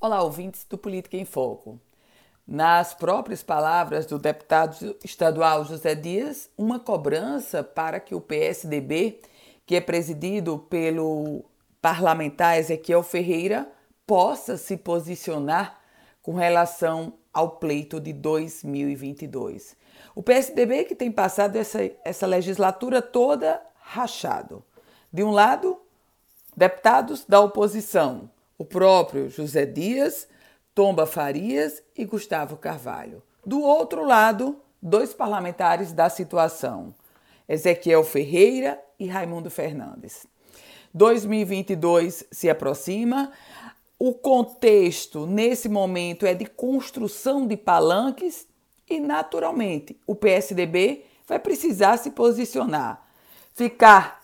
Olá, ouvintes do Política em Foco. Nas próprias palavras do deputado estadual José Dias, uma cobrança para que o PSDB, que é presidido pelo parlamentar Ezequiel Ferreira, possa se posicionar com relação ao pleito de 2022. O PSDB que tem passado essa, essa legislatura toda rachado. De um lado, deputados da oposição o próprio José Dias, Tomba Farias e Gustavo Carvalho. Do outro lado, dois parlamentares da situação, Ezequiel Ferreira e Raimundo Fernandes. 2022 se aproxima. O contexto nesse momento é de construção de palanques e, naturalmente, o PSDB vai precisar se posicionar. Ficar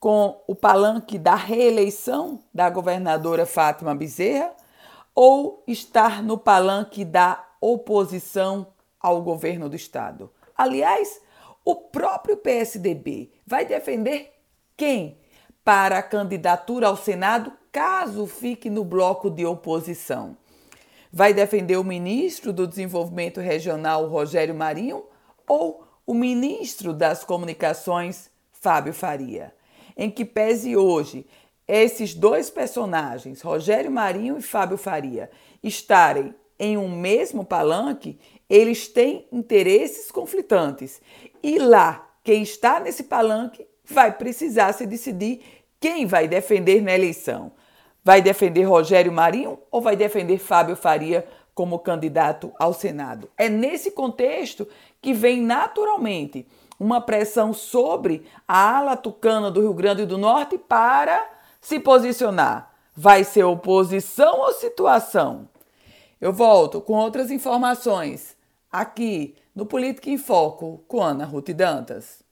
com o palanque da reeleição da governadora Fátima Bezerra ou estar no palanque da oposição ao governo do estado. Aliás, o próprio PSDB vai defender quem para a candidatura ao Senado caso fique no bloco de oposição. Vai defender o ministro do Desenvolvimento Regional, Rogério Marinho, ou o ministro das Comunicações, Fábio Faria? Em que pese hoje esses dois personagens, Rogério Marinho e Fábio Faria, estarem em um mesmo palanque, eles têm interesses conflitantes. E lá, quem está nesse palanque vai precisar se decidir quem vai defender na eleição. Vai defender Rogério Marinho ou vai defender Fábio Faria como candidato ao Senado? É nesse contexto que vem naturalmente uma pressão sobre a ala tucana do Rio Grande do Norte para se posicionar. Vai ser oposição ou situação? Eu volto com outras informações aqui no Política em Foco com Ana Ruth Dantas.